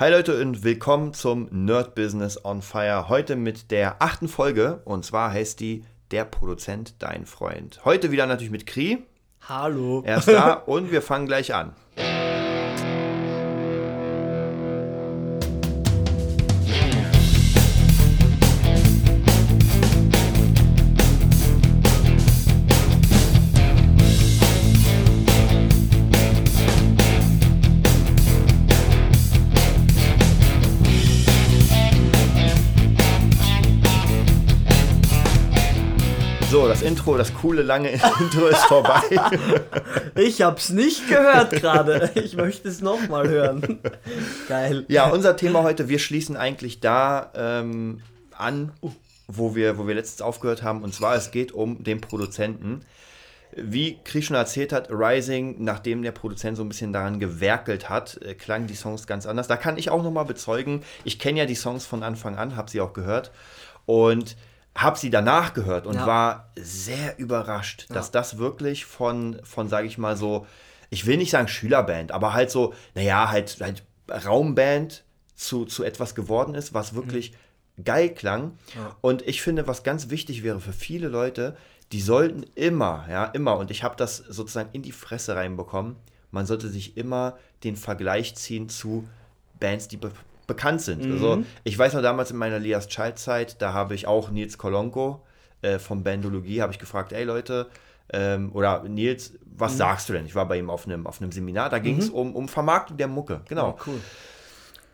Hi Leute und willkommen zum Nerd Business on Fire. Heute mit der achten Folge und zwar heißt die Der Produzent, dein Freund. Heute wieder natürlich mit Kri. Hallo. Er ist da und wir fangen gleich an. Intro, das coole lange Intro ist vorbei. Ich hab's nicht gehört gerade. Ich möchte es nochmal hören. Geil. Ja, unser Thema heute, wir schließen eigentlich da ähm, an, wo wir, wo wir letztens aufgehört haben. Und zwar, es geht um den Produzenten. Wie Chris schon erzählt hat, Rising, nachdem der Produzent so ein bisschen daran gewerkelt hat, äh, klangen die Songs ganz anders. Da kann ich auch nochmal bezeugen, ich kenne ja die Songs von Anfang an, habe sie auch gehört. Und habe sie danach gehört und Ja. war sehr überrascht, dass das wirklich von, von sage ich mal so, ich will nicht sagen Schülerband, aber halt so, naja, halt, halt Raumband zu, zu etwas geworden ist, was wirklich geil klang. Und ich finde, was ganz wichtig wäre für viele Leute, die sollten immer, ja, immer, und ich habe das sozusagen in die Fresse reinbekommen, man sollte sich immer den Vergleich ziehen zu Bands, die bekannt sind. Also ich weiß noch damals in meiner Lias Child-Zeit, da habe ich auch Nils Kolonko äh, von Bandologie, habe ich gefragt, ey Leute, ähm, oder Nils, was sagst du denn? Ich war bei ihm auf einem, auf einem Seminar, da ging es um, um Vermarktung der Mucke, genau. Cool.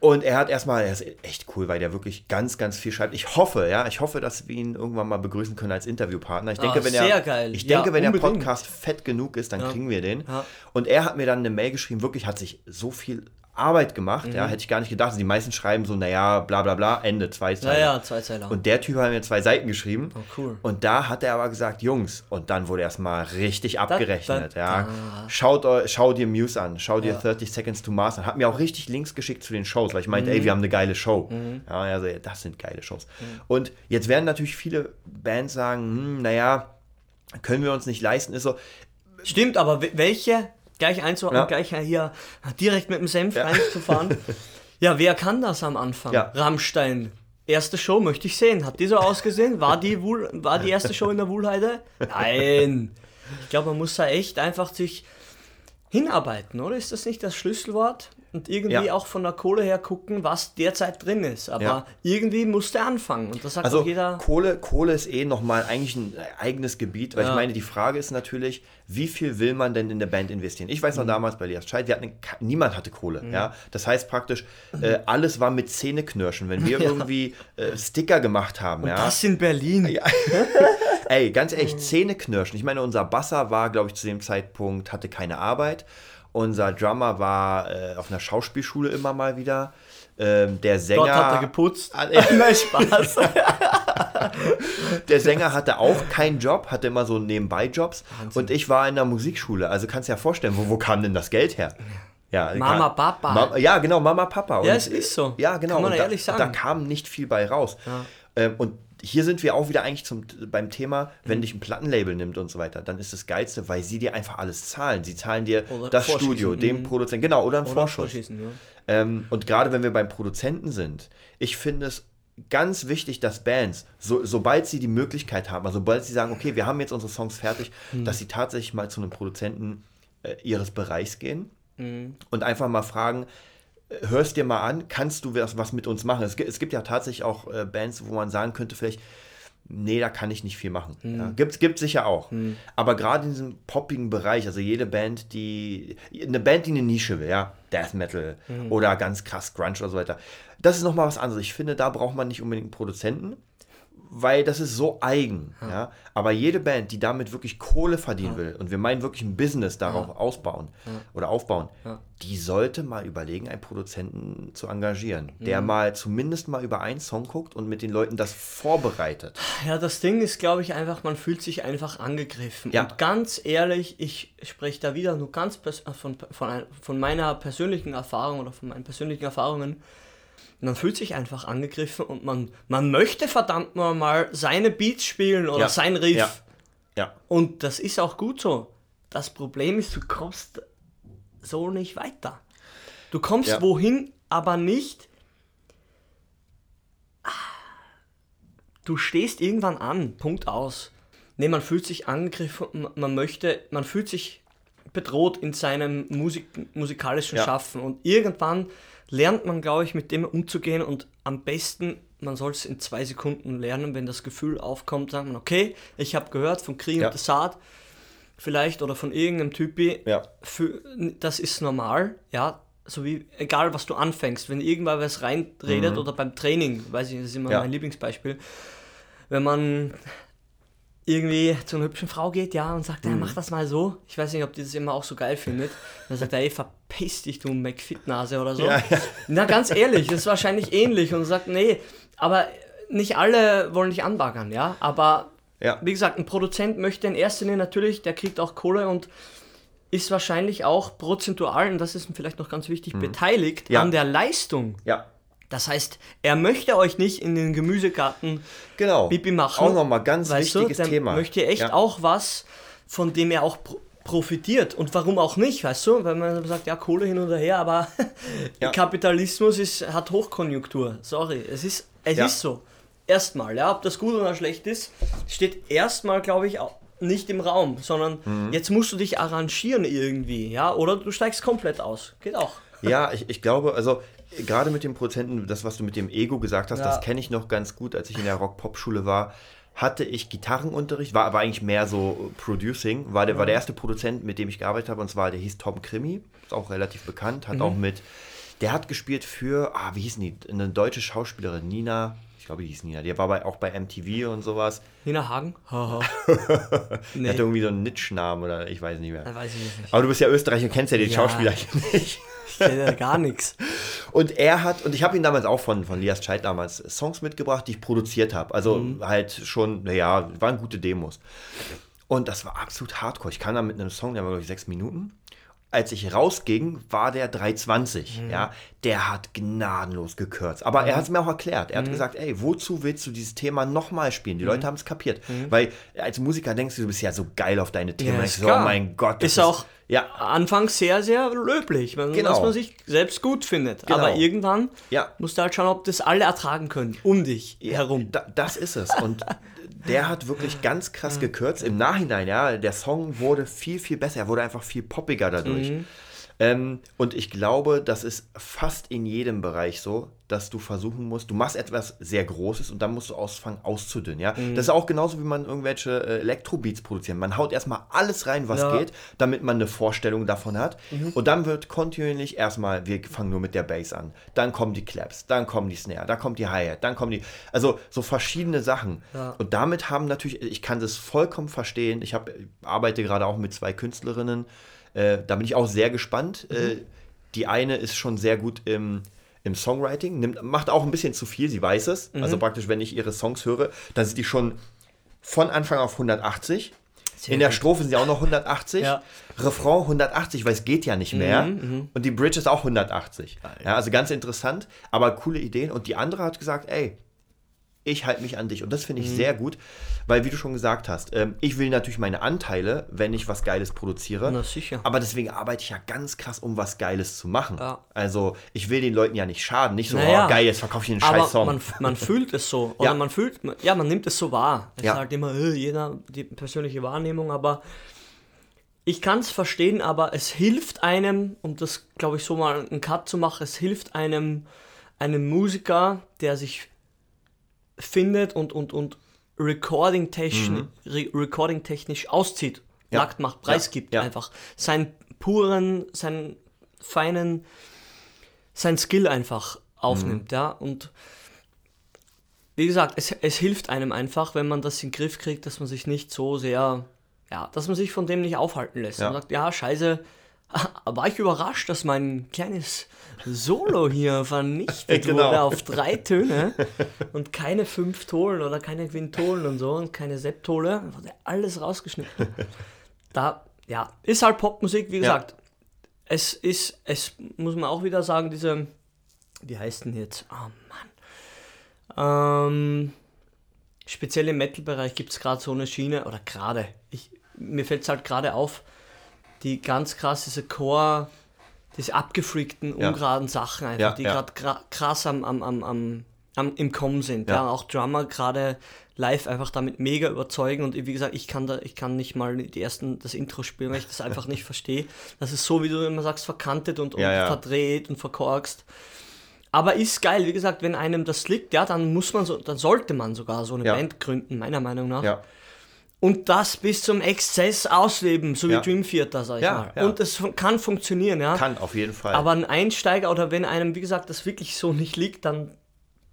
Und er hat erstmal, er ist echt cool, weil der wirklich ganz, ganz viel schreibt. Ich hoffe, ja, ich hoffe, dass wir ihn irgendwann mal begrüßen können als Interviewpartner. Ich denke, Ah, wenn sehr er, geil. ich Ja, denke, wenn der. Podcast fett genug ist, dann Ja. kriegen wir den. Ja. Und er hat mir dann eine Mail geschrieben, wirklich hat sich so viel Arbeit gemacht, Mhm. ja, hätte ich gar nicht gedacht. Also die meisten schreiben so, naja, bla bla bla, Ende, zwei Ja, Teile. ja, zwei Zeiler. Und der Typ hat mir zwei Seiten geschrieben. Oh, cool. Und da hat er aber gesagt, Jungs, und dann wurde erstmal richtig abgerechnet. da, ja. da. Schaut, schau dir Muse an, schau dir Ja. 30 Seconds to Mars an. Hat mir auch richtig Links geschickt zu den Shows, weil ich meinte, Mhm. ey, wir haben eine geile Show. Ja, also, ja, das sind geile Shows. Und jetzt werden natürlich viele Bands sagen, hm, naja, können wir uns nicht leisten. Ist so, Stimmt, aber we- welche? Gleich einzuordnen, Ja. gleich hier direkt mit dem Senf reinzufahren. Ja, wer kann das am Anfang? Ja. Rammstein. Erste Show möchte ich sehen. Hat die so ausgesehen? War die, Wuhl, war die erste Show in der Wuhlheide? Nein. Ich glaube, man muss da echt einfach sich hinarbeiten, oder? Ist das nicht das Schlüsselwort? Und irgendwie Ja. auch von der Kohle her gucken, was derzeit drin ist. Aber Ja. irgendwie muss der anfangen. Und das sagt Also jeder. Kohle, Kohle ist eh nochmal eigentlich ein eigenes Gebiet, weil ich Ja. meine, die Frage ist natürlich, wie viel will man denn in der Band investieren? Ich Mhm. weiß noch damals bei Lias Scheid, wir hatten niemand hatte Kohle, ja. Das heißt praktisch, äh, alles war mit Zähneknirschen. Wenn wir irgendwie äh, Sticker gemacht haben, ja. Das in Berlin. Ey, ganz ehrlich, Zähneknirschen. Ich meine, unser Basser war, glaube ich, zu dem Zeitpunkt, hatte keine Arbeit. Unser Drummer war äh, auf einer Schauspielschule immer mal wieder. Ähm, der Sänger. Dort hat er geputzt. Ah, ja. Nein, Spaß. Der Sänger hatte auch keinen Job, hatte immer so Nebenbei-Jobs. Und ich war in der Musikschule. Also kannst du dir ja vorstellen, wo, wo kam denn das Geld her? Ja, Mama, Papa. Ma ja, genau, Mama, Papa. Ja, Und, es ist so. Ja, genau. Kann man und ehrlich da, sagen. Da kam nicht viel bei raus. Ähm, und hier sind wir auch wieder eigentlich zum, beim Thema, Mhm. wenn dich ein Plattenlabel nimmt und so weiter, dann ist das Geilste, weil sie dir einfach alles zahlen. Sie zahlen dir Oder das Studio, den mhm. Produzenten, genau, oder einen Oder Vorschuss. Ja. Ähm, und gerade wenn wir beim Produzenten sind, ich finde es ganz wichtig, dass Bands, so, sobald sie die Möglichkeit haben, also sobald sie sagen, okay, wir haben jetzt unsere Songs fertig, Hm. dass sie tatsächlich mal zu einem Produzenten äh, ihres Bereichs gehen Hm. und einfach mal fragen, hörst dir mal an, kannst du was, was mit uns machen? Es gibt, es gibt ja tatsächlich auch äh, Bands, wo man sagen könnte, vielleicht, nee, da kann ich nicht viel machen. Hm. Ja, gibt es sicher auch. Aber gerade in diesem poppigen Bereich, also jede Band, die, eine Band, die eine Nische will, ja, Death Metal Hm. oder ganz krass Grunge oder so weiter, das ist nochmal was anderes. Ich finde, da braucht man nicht unbedingt einen Produzenten, weil das ist so eigen. Ja. Aber jede Band, die damit wirklich Kohle verdienen will, und wir meinen wirklich ein Business darauf ausbauen oder aufbauen, die sollte mal überlegen, einen Produzenten zu engagieren, der Mhm. mal zumindest mal über einen Song guckt und mit den Leuten das vorbereitet. Ja, das Ding ist, glaube ich, einfach, man fühlt sich einfach angegriffen. Ja. Und ganz ehrlich, ich spreche da wieder nur ganz von, von, von meiner persönlichen Erfahrung oder von meinen persönlichen Erfahrungen. Man fühlt sich einfach angegriffen und man, man möchte verdammt mal seine Beats spielen oder Ja. sein Riff. Ja. Ja. Und das ist auch gut so. Das Problem ist, du kommst so nicht weiter. Du kommst Ja. wohin, aber nicht. Du stehst irgendwann an, Punkt aus. Nee, man fühlt sich angegriffen, man möchte, man fühlt sich bedroht in seinem Musik, musikalischen. Schaffen und irgendwann lernt man, glaube ich, mit dem umzugehen und am besten, man soll es in zwei Sekunden lernen, wenn das Gefühl aufkommt, sagt man, okay, ich habe gehört von Krieg ja. und Saat, vielleicht oder von irgendeinem Typi, ja. für, das ist normal, ja, so wie, egal was du anfängst, wenn irgendwann was reinredet mhm. oder beim Training, weiß ich, das ist immer ja. mein Lieblingsbeispiel, wenn man irgendwie zu einer hübschen Frau geht, ja, und sagt, mhm. ja, mach das mal so. Ich weiß nicht, ob die das immer auch so geil findet. Dann sagt er, ey, verpiss dich, du McFit-Nase oder so. Ja, ja. Na, ganz ehrlich, das ist wahrscheinlich ähnlich und sagt, nee, aber nicht alle wollen dich anbaggern, ja, aber ja. wie gesagt, ein Produzent möchte in erster Linie natürlich, der kriegt auch Kohle und ist wahrscheinlich auch prozentual, und das ist vielleicht noch ganz wichtig, mhm. beteiligt ja. an der Leistung. Ja. Das heißt, er möchte euch nicht in den Gemüsegarten genau. Bibi machen. Auch nochmal ganz wichtiges du, Thema. möchte echt ja. auch was, von dem er auch profitiert. Und warum auch nicht, weißt du? Weil man sagt, ja, Kohle hin und her, aber ja. Kapitalismus ist, hat Hochkonjunktur. Sorry, es ist, es ja. ist so. Erstmal, ja, ob das gut oder schlecht ist, steht erstmal, glaube ich, nicht im Raum, sondern mhm. jetzt musst du dich arrangieren irgendwie, ja, oder du steigst komplett aus. Geht auch. Ja, ich, ich glaube, also gerade mit dem Prozenten, das, was du mit dem Ego gesagt hast, ja. das kenne ich noch ganz gut, als ich in der Rock-Pop-Schule war. Hatte ich Gitarrenunterricht, war aber eigentlich mehr so Producing, war der, mhm. war der erste Produzent, mit dem ich gearbeitet habe, und zwar der hieß Tom Krimi, ist auch relativ bekannt, hat mhm. auch mit, der hat gespielt für, ah, wie hieß die, eine deutsche Schauspielerin, Nina, ich glaube, die hieß Nina. Die war bei, auch bei MTV und sowas. Nina Hagen? nee. Die hatte irgendwie so einen Nitschnamen oder ich weiß nicht mehr. Das weiß ich nicht. Aber du bist ja Österreicher und kennst ja den ja. Schauspieler nicht. Ich kenne ja gar nichts. Und er hat, und ich habe ihn damals auch von, von Lias Scheid damals Songs mitgebracht, die ich produziert habe. Also mhm. halt schon, naja, waren gute Demos. Und das war absolut hardcore. Ich kam da mit einem Song, der war, glaube ich, sechs Minuten als ich rausging, war der 320. Mhm. Ja, der hat gnadenlos gekürzt. Aber mhm. er hat es mir auch erklärt. Er mhm. hat gesagt, ey, wozu willst du dieses Thema nochmal spielen? Die mhm. Leute haben es kapiert. Mhm. Weil als Musiker denkst du, du bist ja so geil auf deine Themen. Ja, so, oh mein Gott. Ist, ist auch ja. anfangs sehr, sehr löblich, genau. man sich selbst gut findet. Genau. Aber irgendwann ja. musst du halt schauen, ob das alle ertragen können, um dich ja, herum. Da, das ist es. Und der hat wirklich ganz krass gekürzt. Im Nachhinein, ja, der Song wurde viel, viel besser. Er wurde einfach viel poppiger dadurch. Mhm. Ähm, und ich glaube, das ist fast in jedem Bereich so, dass du versuchen musst, du machst etwas sehr Großes und dann musst du ausfangen auszudünnen. Ja? Mhm. Das ist auch genauso, wie man irgendwelche äh, Elektrobeats produziert. Man haut erstmal alles rein, was ja. geht, damit man eine Vorstellung davon hat. Mhm. Und dann wird kontinuierlich erstmal, wir fangen nur mit der Bass an. Dann kommen die Claps, dann kommen die Snare, dann kommt die Hi-Hat, dann kommen die. Also so verschiedene Sachen. Ja. Und damit haben natürlich, ich kann das vollkommen verstehen. Ich hab, arbeite gerade auch mit zwei Künstlerinnen äh, da bin ich auch sehr gespannt. Mhm. Äh, die eine ist schon sehr gut im, im Songwriting, nimmt, macht auch ein bisschen zu viel, sie weiß es. Mhm. Also praktisch, wenn ich ihre Songs höre, dann sind die schon von Anfang auf 180. Sehr in der. Strophe sind sie auch noch 180. Ja. Refrain 180, weil es geht ja nicht mehr. Mhm, mhm. und die Bridge ist auch 180. Ja, also ganz interessant, aber coole Ideen. Und die andere hat gesagt, ey, ich halte mich an dich. Und das finde ich mhm. sehr gut, weil, wie du schon gesagt hast, ähm, ich will natürlich meine Anteile, wenn ich was Geiles produziere. Na sicher. Aber deswegen arbeite ich ja ganz krass, um was Geiles zu machen. Ja. Also, ich will den Leuten ja nicht schaden. Nicht so, naja. oh geil, jetzt verkaufe ich einen scheiß Song. Man, man fühlt es so. Oder ja. man fühlt, ja, man nimmt es so wahr. Es ja. ist halt immer, äh, jeder die persönliche Wahrnehmung, aber ich kann es verstehen, aber es hilft einem, um das, glaube ich, so mal einen Cut zu machen, es hilft einem, einem Musiker, der sich findet und, und, und recording-technisch mhm. Re recording -technisch auszieht, ja. nackt macht, preisgibt ja. ja. einfach. Seinen puren, seinen feinen, sein Skill einfach aufnimmt, mhm. ja. Und wie gesagt, es, es hilft einem einfach, wenn man das in den Griff kriegt, dass man sich nicht so sehr, ja, dass man sich von dem nicht aufhalten lässt. Ja. Und sagt, ja, scheiße, war ich überrascht, dass mein kleines Solo hier vernichtet genau. wurde auf drei Töne und keine fünf Tolen oder keine Quintolen und so und keine Septole. Wurde alles rausgeschnitten. Da, ja, ist halt Popmusik, wie gesagt. Ja. Es ist, es muss man auch wieder sagen, diese, wie heißt denn jetzt? Oh Mann. Ähm, speziell im Metal-Bereich gibt es gerade so eine Schiene, oder gerade, mir fällt es halt gerade auf, die ganz krass diese Core, diese abgefreakten, Ja. ungeraden Sachen einfach, Ja, die ja. gerade krass am, am, am, am, im Kommen sind. Ja. Auch Drummer gerade live einfach damit mega überzeugen und wie gesagt, ich kann da, ich kann nicht mal die ersten, das Intro spielen, weil ich das einfach nicht verstehe. Das ist so, wie du immer sagst, verkantet und, und verdreht und verkorkst. Aber ist geil, wie gesagt, wenn einem das liegt, ja, dann muss man so, dann sollte man sogar so eine. Band gründen, meiner Meinung nach. Ja. Und das bis zum Exzess ausleben, so wie Ja. Dream Theater, sag ich Ja, mal. ja. Und es kann funktionieren, ja. Kann auf jeden Fall. Aber ein Einsteiger oder wenn einem, wie gesagt, das wirklich so nicht liegt, dann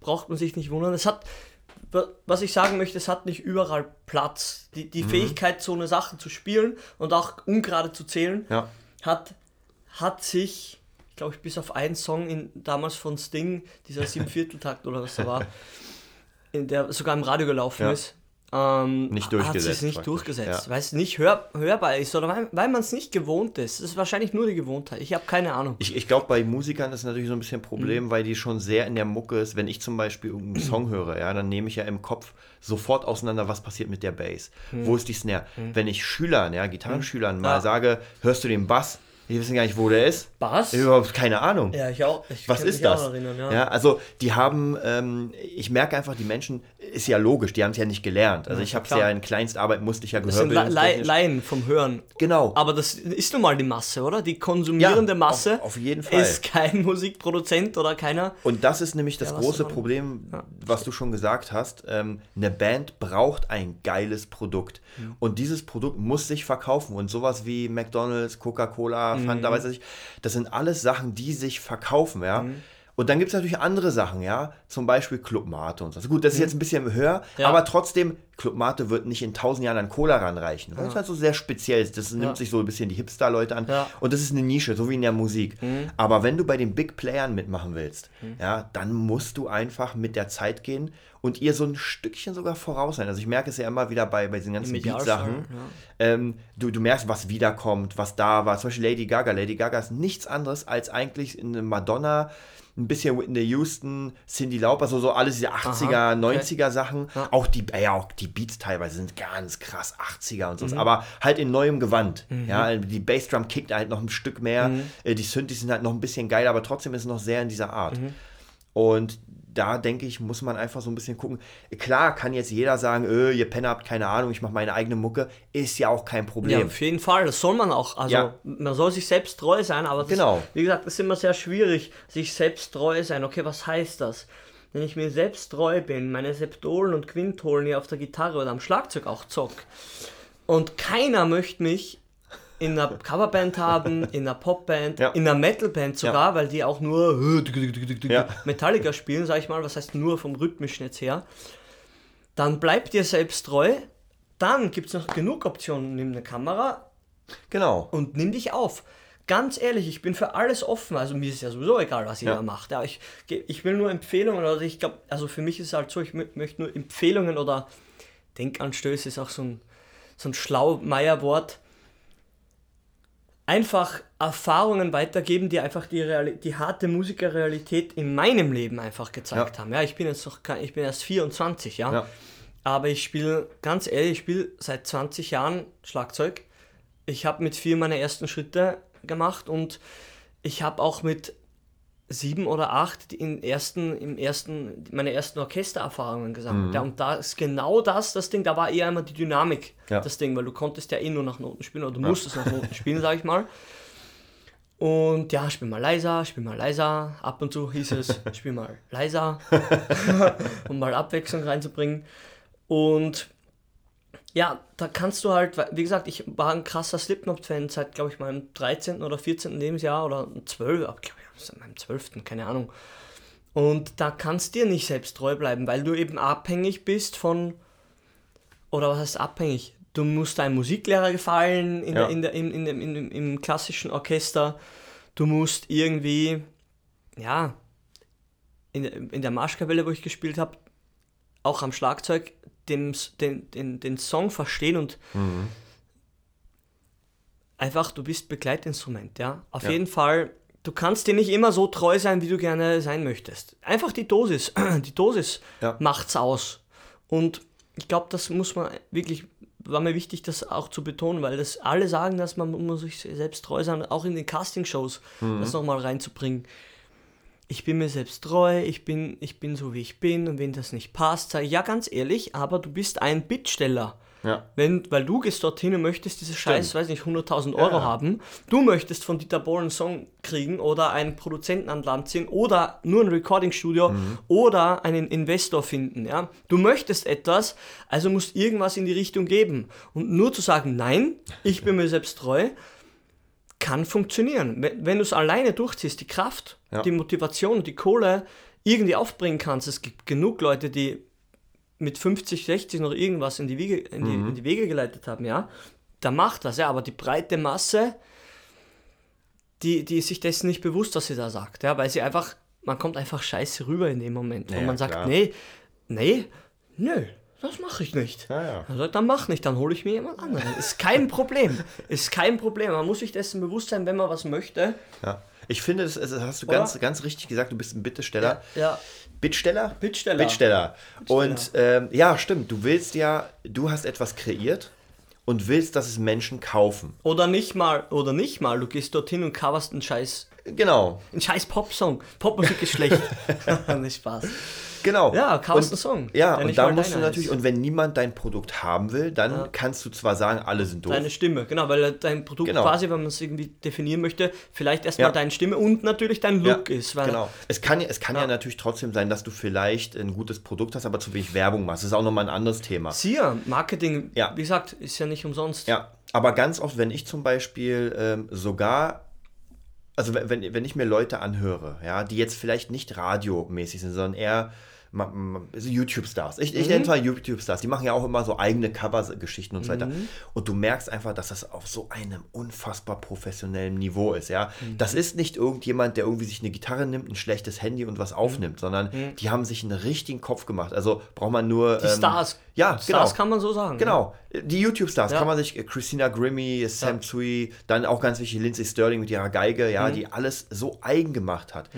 braucht man sich nicht wundern. Es hat, wa- was ich sagen möchte, es hat nicht überall Platz. Die, Mhm. die Fähigkeit, so eine Sache zu spielen und auch ungerade zu zählen, ja. hat, hat sich, ich glaube, ich bis auf einen Song in, damals von Sting, dieser Siebenvierteltakt oder was da war, in der sogar im Radio gelaufen ist. Ähm, Nicht Hat durchgesetzt sich nicht praktisch, durchgesetzt, ja. weil es nicht hör, hörbar ist oder weil, weil man es nicht gewohnt ist. Das ist wahrscheinlich nur die Gewohnheit. Ich habe keine Ahnung. Ich, ich glaube, bei Musikern ist natürlich so ein bisschen ein Mhm. Problem, weil die schon sehr in der Mucke ist. Wenn ich zum Beispiel irgendeinen Song höre, ja, dann nehme ich ja im Kopf sofort auseinander, was passiert mit der Bass. Mhm. Wo ist die Snare? Wenn ich Schülern, ja, Gitarrenschülern mal Ja. sage, hörst du den Bass? Die wissen gar nicht, wo der ist. Bass? Überhaupt keine Ahnung. Ja, ich auch. Ich Was ist das? Erinnern, ja. ja. also die haben, ähm, ich merke einfach, die Menschen, ist ja logisch, die haben es ja nicht gelernt. Also Ja, ich habe es ja in Kleinstarbeit, musste ich ja Das sind. Laien vom Hören. Genau. Aber das ist nun mal die Masse, oder? Die konsumierende Ja, Masse auf- auf jeden Fall. ist kein Musikproduzent oder keiner. Und das ist nämlich das was große Problem, was du schon gesagt hast. Ähm, eine Band braucht ein geiles Produkt. Mhm. Und dieses Produkt muss sich verkaufen. Und sowas wie McDonalds, Coca-Cola, Mhm. Fanta, weiß ich, das sind alles Sachen, die sich verkaufen, ja. Mhm. Und dann gibt es natürlich andere Sachen, ja. Zum Beispiel Club Mate und so. Also gut, das ist jetzt ein bisschen höher, Mhm. Ja. aber trotzdem, Club Mate wird nicht in tausend Jahren an Cola ranreichen. Weil es halt so sehr speziell ist. Das nimmt Ja. sich so ein bisschen die Hipster-Leute an. Ja. Und das ist eine Nische, so wie in der Musik. Aber wenn du bei den Big Playern mitmachen willst, ja, dann musst du einfach mit der Zeit gehen und ihr so ein Stückchen sogar voraus sein. Also ich merke es ja immer wieder bei, bei diesen ganzen Beat-Sachen. ja. Ähm, du, du merkst, was wiederkommt, was da war. Zum Beispiel Lady Gaga. Lady Gaga ist nichts anderes als eigentlich eine Madonna, ein bisschen Whitney Houston, Cindy Lauper, so, so alles diese 80er, Aha, okay. 90er Sachen. Ja. Auch die, äh, ja, auch die Beats teilweise sind ganz krass 80er und Mhm. so. Aber halt in neuem Gewand. Ja, die Bassdrum kickt halt noch ein Stück mehr. Mhm. Äh, Die Synthes sind halt noch ein bisschen geil, aber trotzdem ist es noch sehr in dieser Art. Mhm. Und da denke ich, muss man einfach so ein bisschen gucken. Klar kann jetzt jeder sagen, öh, ihr Penner habt keine Ahnung, ich mache meine eigene Mucke. Ist ja auch kein Ja, Problem. auf jeden Fall. Das soll man auch. Also, Ja. man soll sich selbst treu sein, aber das, Genau. wie gesagt, das ist immer sehr schwierig, sich selbst treu sein. Okay, was heißt das? Wenn ich mir selbst treu bin, meine Septolen und Quintolen hier auf der Gitarre oder am Schlagzeug auch zock und keiner möchte mich in einer Coverband haben, in einer Popband, Ja. in einer Metalband sogar, weil die auch nur Ja. Metallica spielen, sag ich mal, was heißt nur vom rhythmischen jetzt her, dann bleib dir selbst treu, dann gibt es noch genug Optionen, nimm eine Kamera Genau. und nimm dich auf. Ganz ehrlich, ich bin für alles offen, also mir ist ja sowieso egal, was jeder Ja. macht. Ja, ich, ich will nur Empfehlungen, oder ich glaube, also für mich ist es halt so, ich mö möchte nur Empfehlungen oder Denkanstöße ist auch so ein, so ein Schlaumeierwort. Einfach Erfahrungen weitergeben, die einfach die, die harte Musikerrealität in meinem Leben einfach gezeigt Ja. haben. Ja, ich bin jetzt noch, ich bin erst 24, ja. Ja. Aber ich spiele, ganz ehrlich, ich spiele seit 20 Jahren Schlagzeug. Ich habe mit vier meine ersten Schritte gemacht und ich habe auch mit sieben oder acht in ersten, im ersten, meine ersten Orchestererfahrungen gesammelt. Mhm. Ja, und da ist genau das, das Ding, da war eher immer die Dynamik, Ja. das Ding, weil du konntest ja eh nur nach Noten spielen oder du musstest nach Noten spielen, sag ich mal. Und ja, spiel mal leiser, spiel mal leiser. Ab und zu hieß es, spiel mal leiser, um mal Abwechslung reinzubringen. Und ja, da kannst du halt, wie gesagt, ich war ein krasser Slipknot-Fan seit, glaube ich, meinem 13. oder 14. Lebensjahr oder 12, ab, glaube seit meinem 12., keine Ahnung. Und da kannst dir nicht selbst treu bleiben, weil du eben abhängig bist von, oder was heißt abhängig? Du musst deinem Musiklehrer gefallen in Ja. der, in der, im, in dem, in dem, im klassischen Orchester. Du musst irgendwie, ja, in, der- in der Marschkapelle, wo ich gespielt habe, auch am Schlagzeug dem, den, den, den Song verstehen und einfach, du bist Begleitinstrument, ja. Auf Ja. jeden Fall, du kannst dir nicht immer so treu sein, wie du gerne sein möchtest. Einfach die Dosis, die Dosis Ja. macht's aus. Und ich glaube, das muss man wirklich war mir wichtig, das auch zu betonen, weil das alle sagen, dass man muss sich selbst treu sein, auch in den Castingshows, mhm. das nochmal reinzubringen. Ich bin mir selbst treu, ich bin, ich bin so wie ich bin und wenn das nicht passt, sage ich, ja ganz ehrlich, aber du bist ein Bittsteller. Ja. Wenn, weil du gehst dorthin und möchtest diese Scheiß, weiß nicht, 100.000 Euro ja. haben, du möchtest von Dieter Bohlen einen Song kriegen oder einen Produzenten an Land ziehen oder nur ein Recording-Studio mhm. oder einen Investor finden, ja. Du möchtest etwas, also musst irgendwas in die Richtung geben. Und nur zu sagen, nein, ich bin mir selbst treu, kann funktionieren. Wenn, wenn du es alleine durchziehst, die Kraft, ja. die Motivation, die Kohle irgendwie aufbringen kannst, es gibt genug Leute, die mit 50, 60 noch irgendwas in die, Wege, in die, mhm. in die Wege geleitet haben, ja, da macht das, ja, aber die breite Masse, die, die ist sich dessen nicht bewusst, was sie da sagt, ja, weil sie einfach, man kommt einfach scheiße rüber in dem Moment, ja, und man sagt, klar. nee, nee, nö, das mache ich nicht. Ja, ja. Sagt, dann mach nicht, dann hole ich mir jemand anderen. Ist kein Problem. Ist kein Problem. Man muss sich dessen bewusst sein, wenn man was möchte. Ja. Ich finde, das, das hast du ganz, ganz richtig gesagt, du bist ein Bittesteller. Ja. ja. Bittsteller? Bittsteller. Bittsteller. Und ähm, ja, stimmt. Du willst ja, du hast etwas kreiert und willst, dass es Menschen kaufen. Oder nicht mal, oder nicht mal. Du gehst dorthin und coverst einen Scheiß. Genau. Ein Scheiß Popsong. Popmusik ist schlecht. nicht Spaß. Genau. Ja, kaufst einen Song. Ja, und da musst du natürlich, ist. und wenn niemand dein Produkt haben will, dann ja. kannst du zwar sagen, alle sind doof. Deine Stimme, genau, weil dein Produkt genau. quasi, wenn man es irgendwie definieren möchte, vielleicht erstmal ja. deine Stimme und natürlich dein Look ja, ist. genau. Es kann, es kann ja. natürlich trotzdem sein, dass du vielleicht ein gutes Produkt hast, aber zu wenig Werbung machst. Das ist auch nochmal ein anderes Thema. Siehe, Marketing, wie gesagt, ist ja nicht umsonst. Ja, aber ganz oft, wenn ich zum Beispiel ähm, sogar also wenn, wenn ich mir Leute anhöre, ja, die jetzt vielleicht nicht radiomäßig sind, sondern eher YouTube-Stars. Ich, ich mhm. nenne zwar YouTube-Stars, die machen ja auch immer so eigene Cover-Geschichten und so weiter. Mhm. Und du merkst einfach, dass das auf so einem unfassbar professionellen Niveau ist, ja. Mhm. Das ist nicht irgendjemand, der irgendwie sich eine Gitarre nimmt, ein schlechtes Handy und was mhm. aufnimmt, sondern mhm. die haben sich einen richtigen Kopf gemacht. Also braucht man nur. Die ähm, Stars. Ja, Stars genau. kann man so sagen. Genau. Die YouTube-Stars ja. kann man sich, äh, Christina Grimmie, Sam ja. Tsui, dann auch ganz wichtig Lindsay Sterling mit ihrer Geige, ja, mhm. die alles so eigen gemacht hat.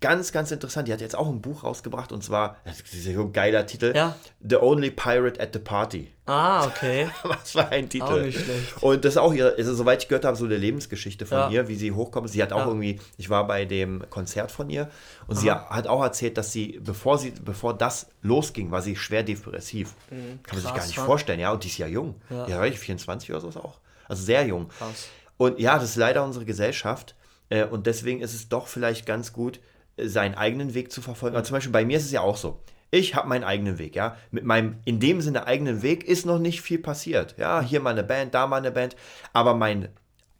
Ganz, ganz interessant. Die hat jetzt auch ein Buch rausgebracht und zwar, das ist ein geiler Titel, ja. The Only Pirate at the Party. Ah, okay. Was war ein Titel. Auch nicht schlecht. Und das ist auch ihr, also, soweit ich gehört habe, so eine Lebensgeschichte von ja. ihr, wie sie hochkommt. Sie hat auch ja. irgendwie, ich war bei dem Konzert von ihr und Aha. sie hat auch erzählt, dass sie, bevor sie, bevor das losging, war sie schwer depressiv. Mhm. Kann man sich gar nicht vorstellen, ja. Und die ist ja jung. Ja, ja 24 oder so ist auch. Also sehr jung. Krass. Und ja, das ist leider unsere Gesellschaft. Äh, und deswegen ist es doch vielleicht ganz gut, seinen eigenen Weg zu verfolgen. Also zum Beispiel bei mir ist es ja auch so. Ich habe meinen eigenen Weg, ja. Mit meinem in dem Sinne eigenen Weg ist noch nicht viel passiert. Ja, hier mal eine Band, da mal eine Band. Aber mein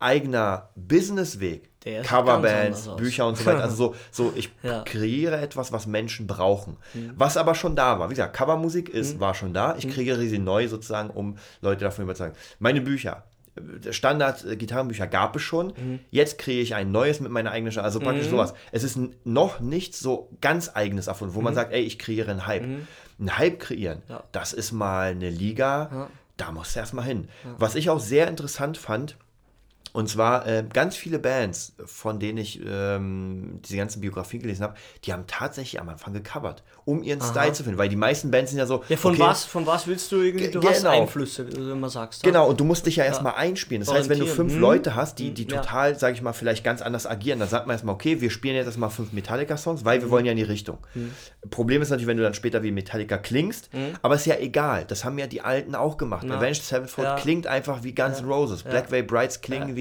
eigener Businessweg, Coverbands, Bücher und so weiter. Also so, so ich ja. kreiere etwas, was Menschen brauchen. Mhm. Was aber schon da war. Wie gesagt, Covermusik ist, mhm. war schon da. Ich mhm. kreiere sie neu sozusagen, um Leute davon überzeugen. Meine Bücher, Standard-Gitarrenbücher gab es schon. Mhm. Jetzt kriege ich ein neues mit meiner eigenen, also praktisch mhm. sowas. Es ist noch nichts so ganz eigenes davon, wo mhm. man sagt, ey, ich kreiere einen Hype. Mhm. Ein Hype kreieren, ja. das ist mal eine Liga, ja. da musst du erstmal hin. Ja. Was ich auch sehr interessant fand, und zwar äh, ganz viele Bands, von denen ich ähm, diese ganzen Biografien gelesen habe, die haben tatsächlich am Anfang gecovert, um ihren Aha. Style zu finden. Weil die meisten Bands sind ja so. Ja, von, okay, was, von was willst du irgendwie? Du genau. hast Einflüsse, wie du immer sagst. Genau, und du musst dich ja erstmal ja. einspielen. Das heißt, wenn du fünf hm. Leute hast, die, die total, ja. sage ich mal, vielleicht ganz anders agieren, dann sagt man erstmal, okay, wir spielen jetzt erstmal fünf Metallica-Songs, weil wir hm. wollen ja in die Richtung. Hm. Problem ist natürlich, wenn du dann später wie Metallica klingst, hm. aber ist ja egal. Das haben ja die Alten auch gemacht. Ja. Avenged Sevenfold klingt einfach wie Guns N' Roses. Black Veil Brides klingen wie.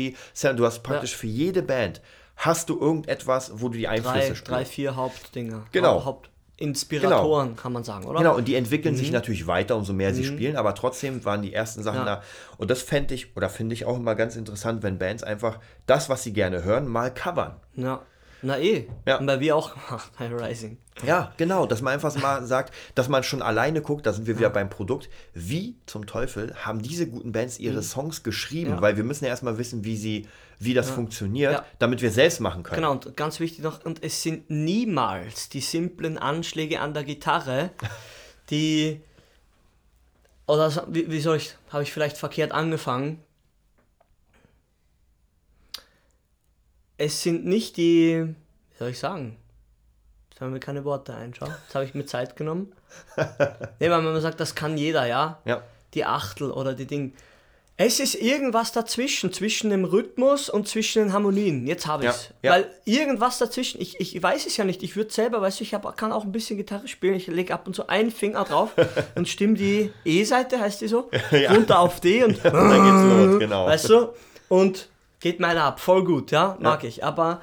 Du hast praktisch ja. für jede Band hast du irgendetwas, wo du die Einflüsse drei, spürst. Drei, vier Hauptdinge. Genau. Hauptinspiratoren, genau. kann man sagen, oder? Genau, und die entwickeln mhm. sich natürlich weiter, umso mehr mhm. sie spielen, aber trotzdem waren die ersten Sachen ja. da. Und das fände ich, oder finde ich auch immer ganz interessant, wenn Bands einfach das, was sie gerne hören, mal covern. Ja. Na eh. Ja. Bei wir auch gemacht, High Rising. Ja, genau, dass man einfach mal sagt, dass man schon alleine guckt, da sind wir wieder beim Produkt. Wie zum Teufel haben diese guten Bands ihre mhm. Songs geschrieben? Ja. Weil wir müssen ja erstmal wissen, wie sie, wie das ja. funktioniert, ja. damit wir selbst machen können. Genau, und ganz wichtig noch, und es sind niemals die simplen Anschläge an der Gitarre, die oder wie, wie soll ich, habe ich vielleicht verkehrt angefangen? Es sind nicht die, wie soll ich sagen? Jetzt haben mir keine Worte ein, schau. Jetzt habe ich mir Zeit genommen. nee, weil man sagt, das kann jeder, ja? Ja. die Achtel oder die Ding. Es ist irgendwas dazwischen, zwischen dem Rhythmus und zwischen den Harmonien. Jetzt habe ich es. Ja, ja. Weil irgendwas dazwischen, ich, ich weiß es ja nicht, ich würde selber, weißt du, ich hab, kann auch ein bisschen Gitarre spielen, ich lege ab und zu einen Finger drauf und stimme die E-Seite, heißt die so, Ja. runter auf D und Dann geht's los, genau. Weißt du? Und geht meiner ab, voll gut, ja, mag ich. Aber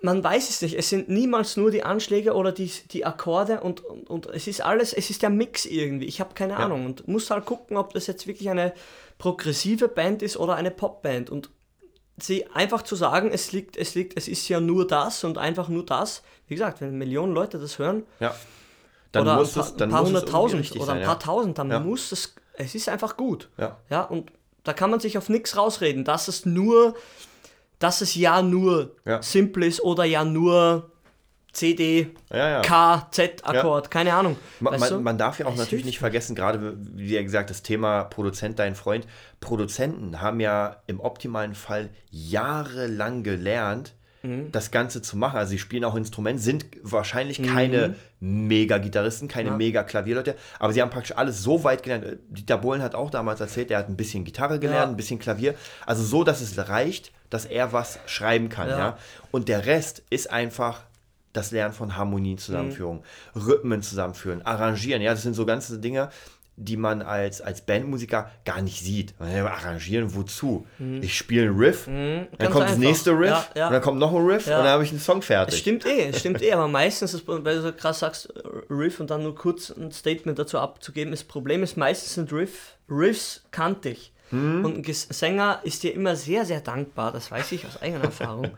man weiß es nicht. Es sind niemals nur die Anschläge oder die, die Akkorde und, und, und es ist alles, es ist der Mix irgendwie. Ich habe keine Ahnung und muss halt gucken, ob das jetzt wirklich eine progressive Band ist oder eine Popband. Und sie einfach zu sagen, es liegt, es liegt, es ist ja nur das und einfach nur das. Wie gesagt, wenn Millionen Leute das hören, Ja. Dann oder muss ein paar, es, dann ein paar hunderttausend oder ein paar ja. tausend, dann Ja. muss es, es ist einfach gut. Ja. Ja, und da kann man sich auf nichts rausreden, dass es nur, dass es ja nur Ja. simpel ist oder ja nur CD, Ja, ja. K, Z Akkord, keine Ahnung. Man, man, man darf ja auch Es natürlich nicht vergessen, gerade wie ja gesagt, das Thema Produzent, dein Freund. Produzenten haben ja im optimalen Fall jahrelang gelernt, Mhm. das Ganze zu machen. Also sie spielen auch Instrument, sind wahrscheinlich keine Mega-Gitarristen, keine Ja. Mega-Klavierleute, aber sie haben praktisch alles so weit gelernt. Dieter Bohlen hat auch damals erzählt, er hat ein bisschen Gitarre gelernt, Ja. ein bisschen Klavier. Also so, dass es reicht, dass er was schreiben kann. Ja. Ja. Und der Rest ist einfach das Lernen von Harmonien, Zusammenführung, Rhythmen zusammenführen, arrangieren. Ja, das sind so ganze Dinge, die man als, als Bandmusiker gar nicht sieht. Arrangieren, wozu? Ich spiele einen Riff, dann Mhm. ganz kommt das einfach. nächste Riff, Ja, ja. und dann kommt noch ein Riff Ja. und dann habe ich einen Song Es fertig. stimmt eh, es stimmt eh, aber meistens, das, weil du so krass sagst, Riff und dann nur kurz ein Statement dazu abzugeben, das Problem ist, meistens sind Riff, Riffs kantig. Hm? Und ein Sänger ist dir immer sehr, sehr dankbar, das weiß ich aus eigener Erfahrung,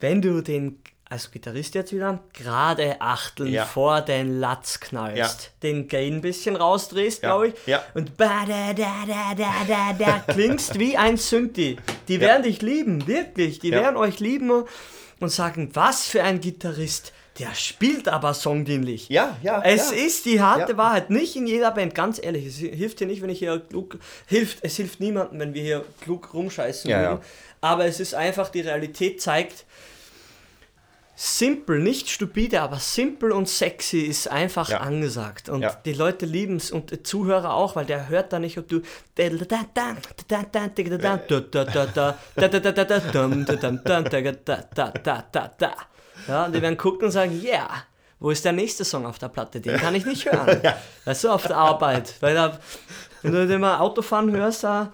wenn du den, als Gitarrist jetzt wieder, gerade Achteln Ja. vor den Latz knallst, den Gain ein bisschen rausdrehst, Ja, glaube ich, ja. und ba da da da da da da klingst wie ein Synthi. Die werden dich lieben, wirklich, die Ja. werden euch lieben und sagen, was für ein Gitarrist, der spielt aber songdienlich. Ja, ja. Es ja. ist die harte Ja. Wahrheit, nicht in jeder Band, ganz ehrlich. Es hilft dir nicht, wenn ich hier klug. Hilft, es hilft niemandem, wenn wir hier klug rumscheißen Ja, ja. Aber es ist einfach, die Realität zeigt, simpel, nicht stupide, aber simpel und sexy ist einfach Ja. angesagt. Und Ja. die Leute lieben es und die Zuhörer auch, weil der hört da nicht, ob du. Ja, und die werden gucken und sagen, ja, yeah, wo ist der nächste Song auf der Platte? Den kann ich nicht hören. Weißt du, auf der Arbeit. Weil da, wenn du den mal Autofahren hörst, da,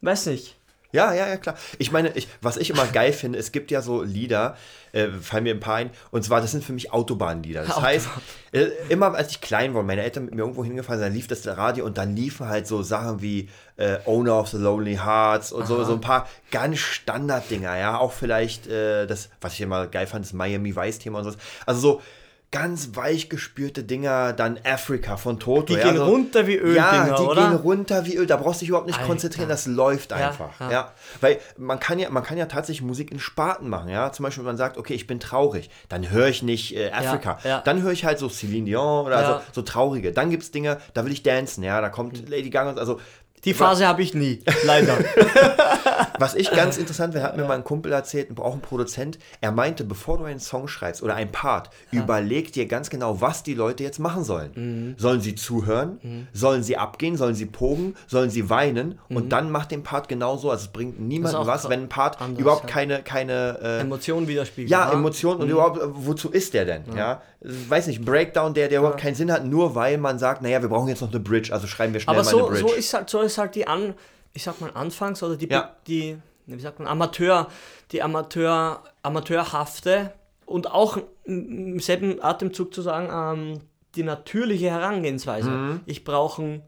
weiß nicht. Ja, ja, ja, klar. Ich meine, ich, was ich immer geil finde, es gibt ja so Lieder, äh, fallen mir ein paar ein, und zwar, das sind für mich Autobahnlieder. Das Autobahn. heißt, äh, immer als ich klein war, meine Eltern mit mir irgendwo hingefahren sind, dann lief das Radio und dann liefen halt so Sachen wie äh, Owner of the Lonely Hearts und so, so ein paar ganz Standarddinger, ja. Auch vielleicht äh, das, was ich immer geil fand, das Miami Vice-Thema und so. Also so ganz weich gespürte Dinger, dann Africa von Toto. Die ja, gehen so, runter wie Öl, Ja, die oder? gehen runter wie Öl. Da brauchst du dich überhaupt nicht Alter. konzentrieren, das läuft einfach. ja. Ja, Weil man kann ja, man kann ja tatsächlich Musik in Sparten machen, ja. Zum Beispiel, wenn man sagt, okay, ich bin traurig, dann höre ich nicht äh, Afrika. ja. Dann höre ich halt so Celine Dion oder so, so traurige. Dann gibt es Dinge, da will ich dancen, ja. Da kommt Lady Gaga und also. Die Phase habe ich nie, leider. Was ich ganz interessant finde, hat mir mal ein Kumpel erzählt, auch ein Produzent, er meinte, bevor du einen Song schreibst oder einen Part, überleg dir ganz genau, was die Leute jetzt machen sollen. Mhm. Sollen sie zuhören? Sollen sie abgehen? Sollen sie pogen? Sollen sie weinen? Und dann macht den Part genauso. Also es bringt niemandem Mhm. was, wenn ein Part anders, überhaupt ja. keine, keine äh, Emotionen widerspiegeln. ja, wa? Emotionen und überhaupt, äh, wozu ist der denn? Ja. Weiß nicht, ein Breakdown, der, der überhaupt keinen Sinn hat, nur weil man sagt, naja, wir brauchen jetzt noch eine Bridge, also schreiben wir schnell Aber mal so, eine Bridge. so, ist halt, so ist halt die An, ich sag mal Anfangs- oder die, Ja. die wie sagt man, Amateur, die Amateur, Amateurhafte und auch im selben Atemzug zu sagen, ähm, die natürliche Herangehensweise. Ich brauche einen Mhm.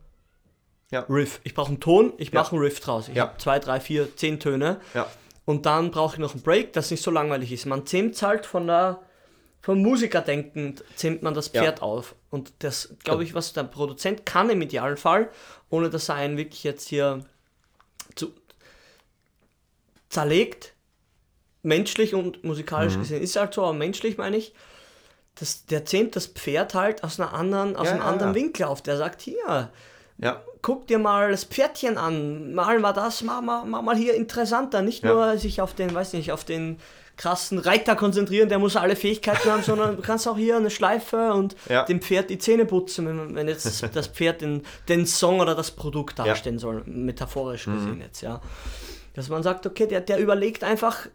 Ja. Riff, ich brauche einen Ton, ich Ja. mache einen Riff draus. Ich Ja. habe zwei, drei, vier, zehn Töne ja. und dann brauche ich noch einen Break, das nicht so langweilig ist. Man zähmt halt von der vom Musiker denkend zähmt man das Pferd Ja. auf. Und das, glaube ich, was der Produzent kann im Idealfall, ohne dass er einen wirklich jetzt hier zu, zerlegt, menschlich und musikalisch Mhm. gesehen, ist halt so, aber menschlich meine ich, das, der zähmt das Pferd halt aus einer anderen, aus Ja, einem ja, anderen. Winkel auf. Der sagt, hier, Ja. guck dir mal das Pferdchen an, mal mal das, mal, mach mal hier interessanter, nicht Ja. nur sich auf den, weiß nicht, auf den krassen Reiter konzentrieren, der muss alle Fähigkeiten haben, sondern du kannst auch hier eine Schleife und Ja. dem Pferd die Zähne putzen, wenn, wenn jetzt das Pferd den, den Song oder das Produkt darstellen soll, metaphorisch Mhm. gesehen jetzt, ja. Dass man sagt, okay, der, der überlegt einfach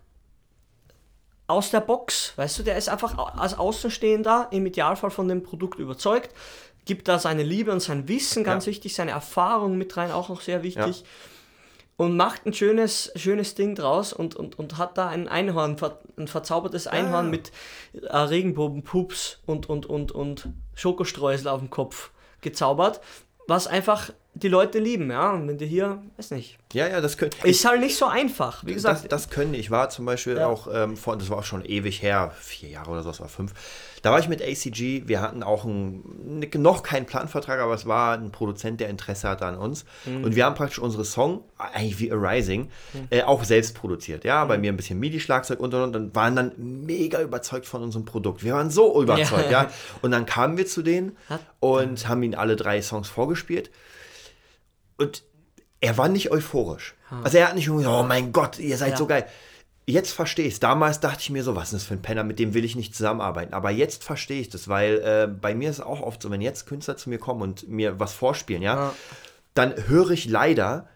aus der Box, weißt du, der ist einfach als Außenstehender im Idealfall von dem Produkt überzeugt, gibt da seine Liebe und sein Wissen, ganz Ja. wichtig, seine Erfahrung mit rein, auch noch sehr wichtig. Und macht ein schönes, schönes Ding draus und, und, und hat da ein Einhorn, ein verzaubertes Einhorn ja. mit äh, Regenbogenpups und, und, und, und Schokostreusel auf dem Kopf gezaubert, was einfach die Leute lieben, ja. Und wenn die hier, weiß nicht, Ja, ja, das können. ist halt nicht so einfach. Wie gesagt, das, das können. Ich war zum Beispiel Ja. auch ähm, vor, das war auch schon ewig her, vier Jahre oder so, das war fünf. Da war ich mit ACG, wir hatten auch ein, noch keinen Plattenvertrag, aber es war ein Produzent, der Interesse hatte an uns. Mhm. Und wir haben praktisch unsere Song, eigentlich wie Arising, äh, auch selbst produziert. Ja, Mhm. bei mir ein bisschen MIDI-Schlagzeug und und und und waren dann mega überzeugt von unserem Produkt. Wir waren so überzeugt, Ja. ja. Und dann kamen wir zu denen Hat- und haben ihnen alle drei Songs vorgespielt. Und er war nicht euphorisch. Also er hat nicht irgendwie, oh mein Gott, ihr seid Ja. so geil. Jetzt verstehe ich es. Damals dachte ich mir so, was ist das für ein Penner, mit dem will ich nicht zusammenarbeiten. Aber jetzt verstehe ich das, weil äh, bei mir ist es auch oft so, wenn jetzt Künstler zu mir kommen und mir was vorspielen, ja, Ja. dann höre ich leider,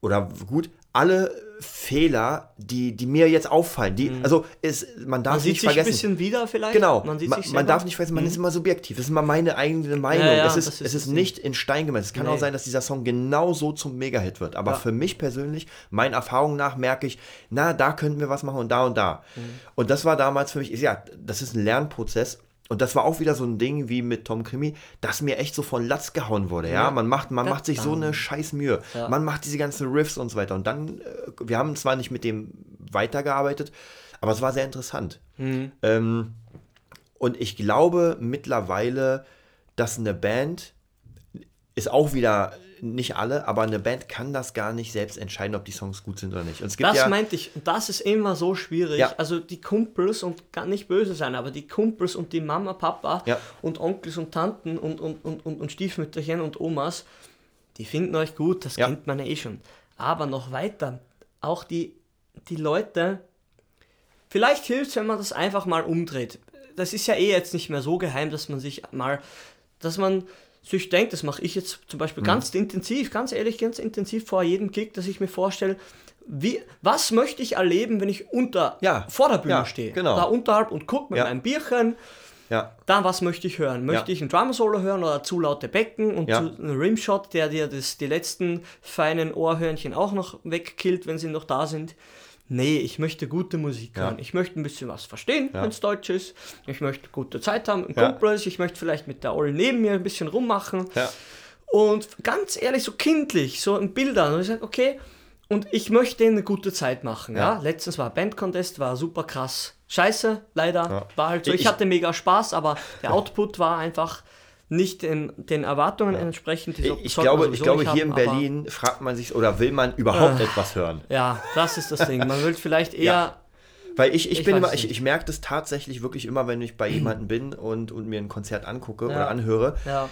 oder gut, alle Fehler, die, die mir jetzt auffallen. Die, Also ist, man darf Mhm. man sieht nicht sich ein vergessen. bisschen wieder vielleicht. Genau, Man man, sieht man, sich selber. darf nicht vergessen, man ist immer subjektiv. Das ist immer meine eigene Meinung. Ja, ja, es ist, ist es ist nicht in Stein gemeißelt. Es kann Nee. auch sein, dass dieser Song genau so zum Mega-Hit wird. Aber Ja. für mich persönlich, meinen Erfahrungen nach, merke ich, na, da könnten wir was machen und da und da. Mhm. Und das war damals für mich, ja, das ist ein Lernprozess. Und das war auch wieder so ein Ding wie mit Tom Krimi, das mir echt so von Latz gehauen wurde. Ja, Ja. man macht, man macht sich so eine scheiß Mühe. Ja. Man macht diese ganzen Riffs und so weiter. Und dann, äh, wir haben zwar nicht mit dem weitergearbeitet, aber es war sehr interessant. Mhm. Ähm, und ich glaube mittlerweile, dass eine Band, ist auch wieder nicht alle, aber eine Band kann das gar nicht selbst entscheiden, ob die Songs gut sind oder nicht. Und es gibt Das ja, meinte ich. Und das ist immer so schwierig. Ja. Also die Kumpels und gar nicht böse sein, aber die Kumpels und die Mama, Papa Ja. und Onkels und Tanten und, und, und, und, und Stiefmütterchen und Omas, die finden euch gut, das Ja. kennt man ja eh schon. Aber noch weiter, auch die, die Leute, vielleicht hilft es, wenn man das einfach mal umdreht. Das ist ja eh jetzt nicht mehr so geheim, dass man sich mal, dass man sich denkt, das mache ich jetzt zum Mhm. Beispiel ganz intensiv, ganz ehrlich, ganz intensiv vor jedem Gig, dass ich mir vorstelle, wie, was möchte ich erleben, wenn ich unter, Ja, vor der Bühne ja, stehe, genau. da unterhalb und gucke mit Ja. meinem Bierchen, ja, da was möchte ich hören? Möchte Ja. ich ein Drum-Solo hören oder zu laute Becken und Ja. zu, einen Rimshot, der dir das, die letzten feinen Ohrhörnchen auch noch wegkillt, wenn sie noch da sind? Nee, ich möchte gute Musik Ja. hören. Ich möchte ein bisschen was verstehen, Ja. wenn es Deutsch ist. Ich möchte gute Zeit haben, Ja. Kumpels. Ich möchte vielleicht mit der Olle neben mir ein bisschen rummachen. ja. Und ganz ehrlich, so kindlich, so in Bildern. Und ich sage, okay, und ich möchte eine gute Zeit machen. Ja. Letztens war Band Contest, war super krass. Scheiße, leider. War halt so. Ich, Ich- hatte mega Spaß, aber der Output war einfach nicht den, den Erwartungen entsprechend. Die so- Ich, glaube, ich glaube hier in haben, aber- Berlin fragt man sich, oder will man überhaupt Äh. etwas hören? Ja, das ist das Ding. Man will vielleicht eher. Ja. Weil ich, ich, Ich bin immer, ich, ich merke das tatsächlich wirklich immer, wenn ich bei jemandem bin und, und mir ein Konzert angucke Ja. oder anhöre. Ja,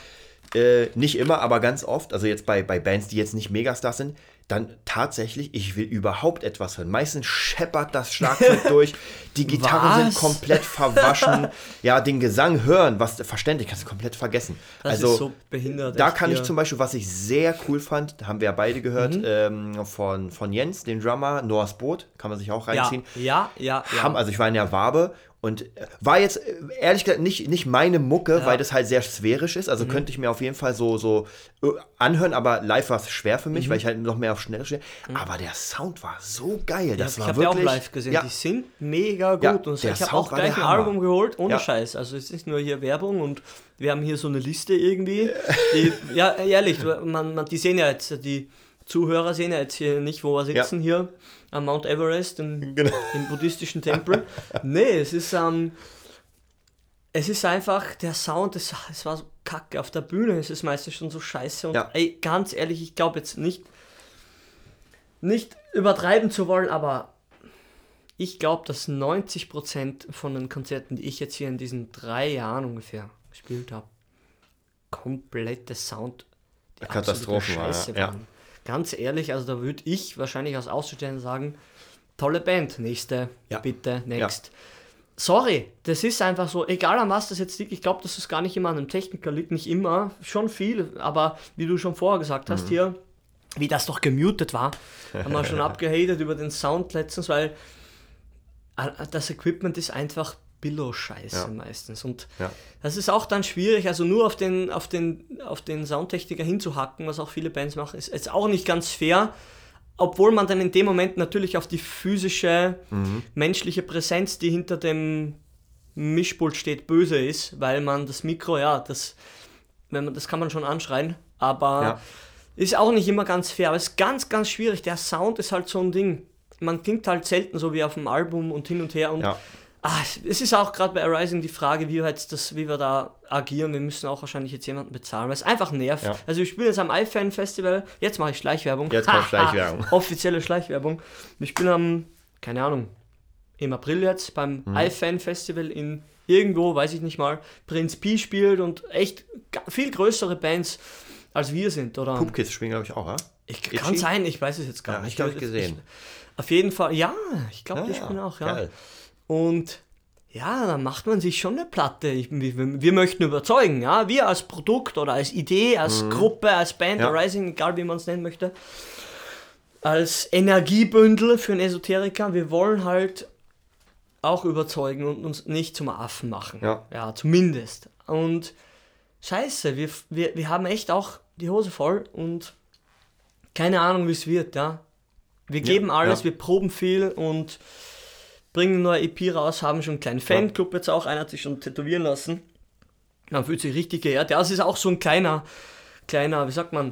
Äh, nicht immer, aber ganz oft, also jetzt bei, bei Bands, die jetzt nicht Megastars sind, dann tatsächlich, ich will überhaupt etwas hören. Meistens scheppert das Schlagzeug durch, die Gitarren sind komplett verwaschen. ja, den Gesang hören, was verständlich, kannst du komplett vergessen. das also, so behindert. da kann ich hier. zum Beispiel, was ich sehr cool fand, haben wir ja beide gehört, Mhm. ähm, von, von Jens, den Drummer, Noahs Boot, kann man sich auch Ja, reinziehen. ja, ja. ja. Haben, also ich war in der Wabe und äh, war jetzt äh, ehrlich gesagt nicht, nicht meine Mucke, Ja. Mhm. weil das halt sehr sphärisch ist. Also könnte ich mir auf jeden Fall so, so äh, anhören, aber live war es schwer für mich, Mhm. weil ich halt noch mehr auf schnell stehe. Aber der Sound war so geil. Das ich war habe ja auch live gesehen, Ja, die sind mega gut. Ja, und der ich habe auch gleich ein. Album geholt, ohne Ja. Scheiß. Also es ist nur hier Werbung und wir haben hier so eine Liste irgendwie. Die, ja, ehrlich, man, man, die sehen ja jetzt, die Zuhörer sehen ja jetzt hier nicht, wo wir sitzen hier am Mount Everest, im, Genau. im buddhistischen Tempel. nee, es ist, ähm, es ist einfach, der Sound, es, es war so kacke. Auf der Bühne ist es meistens schon so scheiße. Und Ja. ey, ganz ehrlich, ich glaube jetzt nicht, nicht übertreiben zu wollen, aber ich glaube, dass 90% von den Konzerten, die ich jetzt hier in diesen drei Jahren ungefähr gespielt habe, komplette Sound die absolute war, ja. waren. Ganz ehrlich, also da würde ich wahrscheinlich als Außenstehender sagen, tolle Band, nächste, Ja. bitte, next. Sorry, das ist einfach so, egal an was das jetzt liegt, ich glaube, dass es gar nicht immer an einem Techniker liegt, nicht immer, schon viel, aber wie du schon vorher gesagt Mhm. hast hier, wie das doch gemutet war, haben wir schon abgehatet über den Sound letztens, weil äh, das Equipment ist einfach Billo-Scheiße Ja. meistens. Und Ja. das ist auch dann schwierig, also nur auf den, auf den, auf den Soundtechniker hinzuhacken, was auch viele Bands machen, ist jetzt auch nicht ganz fair. Obwohl man dann in dem Moment natürlich auf die physische, menschliche Präsenz, die hinter dem Mischpult steht, böse ist, weil man das Mikro, ja, das, wenn man, das kann man schon anschreien, aber Ja. ist auch nicht immer ganz fair, aber es ist ganz, ganz schwierig. Der Sound ist halt so ein Ding. Man klingt halt selten so wie auf dem Album und hin und her und Ja. Ah, es ist auch gerade bei Arising die Frage, wie wir, jetzt das, wie wir da agieren. Wir müssen auch wahrscheinlich jetzt jemanden bezahlen, weil es einfach nervt. Ja. Also wir spielen jetzt am iFan Festival. Jetzt mache ich Schleichwerbung. Jetzt kommt Schleichwerbung. Offizielle Schleichwerbung. Wir spielen am, keine Ahnung, im April jetzt beim Mhm. iFan Festival in irgendwo, weiß ich nicht mal. Prinz Pi spielt und echt viel größere Bands als wir sind. Oder Pupkids spielen, glaube ich, auch, ja? ich, kann sein, ich weiß es jetzt gar Ja, nicht. ich glaub, ich gesehen. auf jeden Fall, ja, ich glaube, Ja, spielen auch, ja. geil. Und ja, da macht man sich schon eine Platte. Ich, wir, wir möchten überzeugen, ja. Wir als Produkt oder als Idee, als Gruppe, als Band, Mhm. Ja. Rising, egal wie man es nennen möchte, als Energiebündel für einen Esoteriker, wir wollen halt auch überzeugen und uns nicht zum Affen machen. Ja. Ja, zumindest. Und scheiße, wir, wir, wir haben echt auch die Hose voll und keine Ahnung, wie es wird, ja. Wir geben alles, ja. wir proben viel und bringen neue EP raus, haben schon einen kleinen Fanclub jetzt auch, einer hat sich schon tätowieren lassen. Man fühlt sich richtig geehrt. Ja, es ist auch so ein kleiner, kleiner, wie sagt man,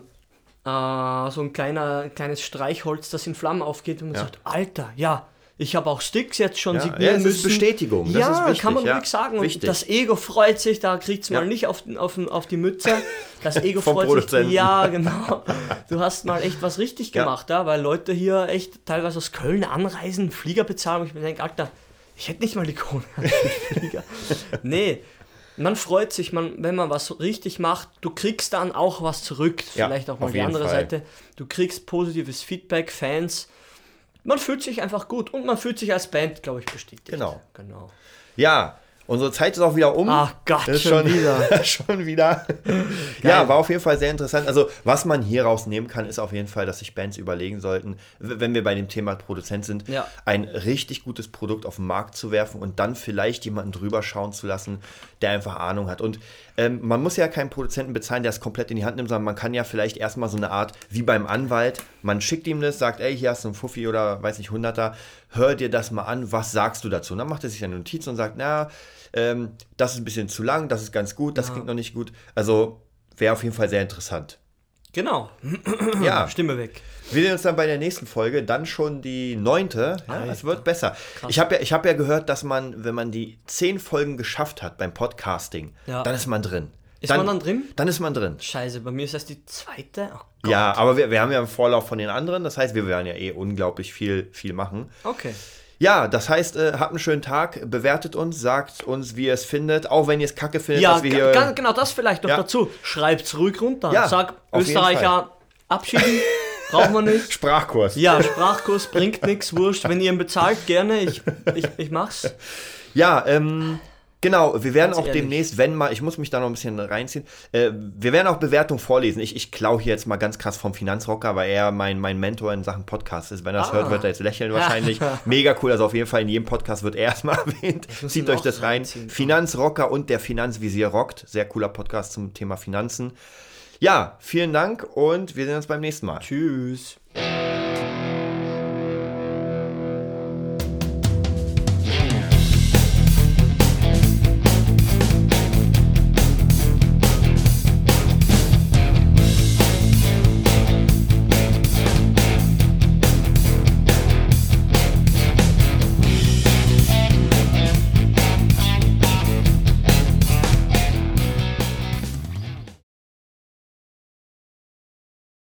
äh, so ein kleiner, kleines Streichholz, das in Flammen aufgeht und man Ja. sagt, Alter, ja, ich habe auch Sticks jetzt schon Ja, signieren ja, müssen. Bestätigung, das ja, ist wichtig, kann man ja. ruhig sagen. Und Wichtig. das Ego freut sich, da kriegt es mal nicht auf, auf, auf die Mütze. Das Ego freut Produzenten. sich. Ja, genau. Du hast mal echt was richtig gemacht, ja, weil Leute hier echt teilweise aus Köln anreisen, Flieger bezahlen und ich mir denke, Alter, ich hätte nicht mal die Kohle den Flieger. Nee, man freut sich, man, wenn man was richtig macht, du kriegst dann auch was zurück. Ja, Vielleicht auch mal auf die andere Fall. Seite. Du kriegst positives Feedback, Fans. Man fühlt sich einfach gut und man fühlt sich als Band, glaube ich, bestätigt. Genau. genau. Ja, unsere Zeit ist auch wieder um. Ach Gott, ist schon wieder. schon wieder. Ja, war auf jeden Fall sehr interessant. Also, was man hier rausnehmen kann, ist auf jeden Fall, dass sich Bands überlegen sollten, wenn wir bei dem Thema Produzent sind, Ja. ein richtig gutes Produkt auf den Markt zu werfen und dann vielleicht jemanden drüber schauen zu lassen, der einfach Ahnung hat. Und ähm, man muss ja keinen Produzenten bezahlen, der es komplett in die Hand nimmt, sondern man kann ja vielleicht erstmal so eine Art, wie beim Anwalt, man schickt ihm das, sagt, ey, hier hast du einen Fuffi oder weiß nicht, Hunderter, hör dir das mal an, was sagst du dazu? Und dann macht er sich eine Notiz und sagt, na, ähm, das ist ein bisschen zu lang, das ist ganz gut, das klingt noch nicht gut. Also wäre auf jeden Fall sehr interessant. Genau. Ja, Stimme weg. Wir sehen uns dann bei der nächsten Folge, dann schon die neunte. Ja, es wird besser. Ich habe ja, ich hab ja gehört, dass man, wenn man die zehn Folgen geschafft hat beim Podcasting, Ja. dann ist man drin. Ist man dann drin? Dann ist man drin. Scheiße, bei mir ist das die zweite. Oh. Ja, aber wir, wir haben ja einen Vorlauf von den anderen. Das heißt, wir werden ja eh unglaublich viel, viel machen. Okay. Ja, das heißt, äh, habt einen schönen Tag, bewertet uns, sagt uns, wie ihr es findet, auch wenn ihr es kacke findet, Ja, dass wir hier. ganz genau das vielleicht noch Ja. dazu. Schreibt's ruhig runter. Ja, Sag, Österreicher abschieden, brauchen wir nicht. Sprachkurs. Ja, Sprachkurs bringt nichts, wurscht. Wenn ihr ihn bezahlt, gerne, ich, ich, ich mach's. Ja, ähm, genau, wir werden Ganz auch ehrlich. demnächst, wenn mal, ich muss mich da noch ein bisschen reinziehen, äh, wir werden auch Bewertungen vorlesen. Ich, ich klaue hier jetzt mal ganz krass vom Finanzrocker, weil er mein, mein Mentor in Sachen Podcast ist. Wenn er das Ah. hört, wird er jetzt lächeln wahrscheinlich. Mega cool, also auf jeden Fall in jedem Podcast wird er erstmal erwähnt. Zieht euch das rein. Finanzrocker und der Finanzvisier rockt. Sehr cooler Podcast zum Thema Finanzen. Ja, vielen Dank und wir sehen uns beim nächsten Mal. Tschüss.